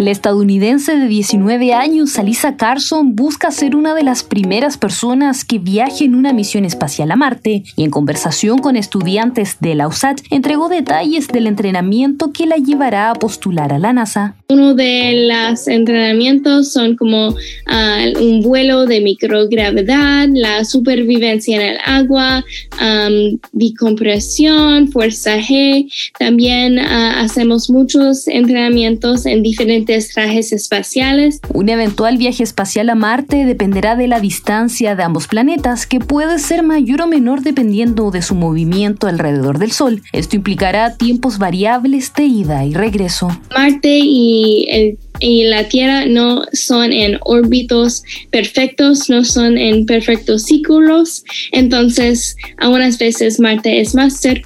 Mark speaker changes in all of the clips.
Speaker 1: La estadounidense de 19 años, Alisa Carson, busca ser una de las primeras personas que viaje en una misión espacial a Marte y en conversación con estudiantes de la USAT entregó detalles del entrenamiento que la llevará a postular a la NASA.
Speaker 2: Uno de los entrenamientos son como ah, un vuelo de microgravedad, la supervivencia en el agua, um, decompresión, fuerza G. También ah, hacemos muchos entrenamientos en diferentes trajes espaciales.
Speaker 1: Un eventual viaje espacial a Marte dependerá de la distancia de ambos planetas, que puede ser mayor o menor dependiendo de su movimiento alrededor del Sol. Esto implicará tiempos variables de ida y regreso.
Speaker 2: Marte y el y la Tierra no son en órbitos perfectos, no son en perfectos círculos. Entonces, algunas veces Marte es más cerca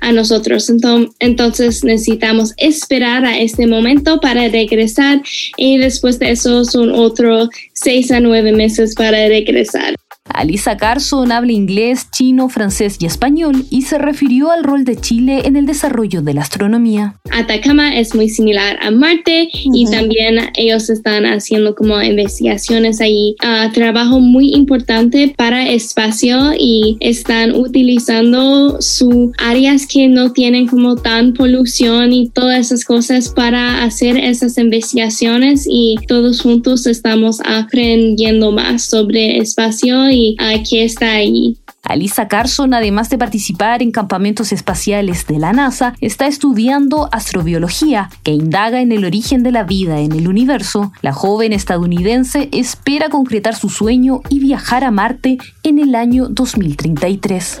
Speaker 2: a nosotros. Entonces, necesitamos esperar a este momento para regresar y después de eso son otros seis a nueve meses para regresar.
Speaker 1: Alisa Carson habla inglés, chino, francés y español y se refirió al rol de Chile en el desarrollo de la astronomía.
Speaker 2: Atacama es muy similar a Marte y también ellos están haciendo como investigaciones ahí. Uh, trabajo muy importante para espacio y están utilizando sus áreas que no tienen como tan polución y todas esas cosas para hacer esas investigaciones y todos juntos estamos aprendiendo más sobre espacio y aquí está ahí.
Speaker 1: Alisa Carson, además de participar en campamentos espaciales de la NASA, está estudiando astrobiología, que indaga en el origen de la vida en el universo. La joven estadounidense espera concretar su sueño y viajar a Marte en el año 2033.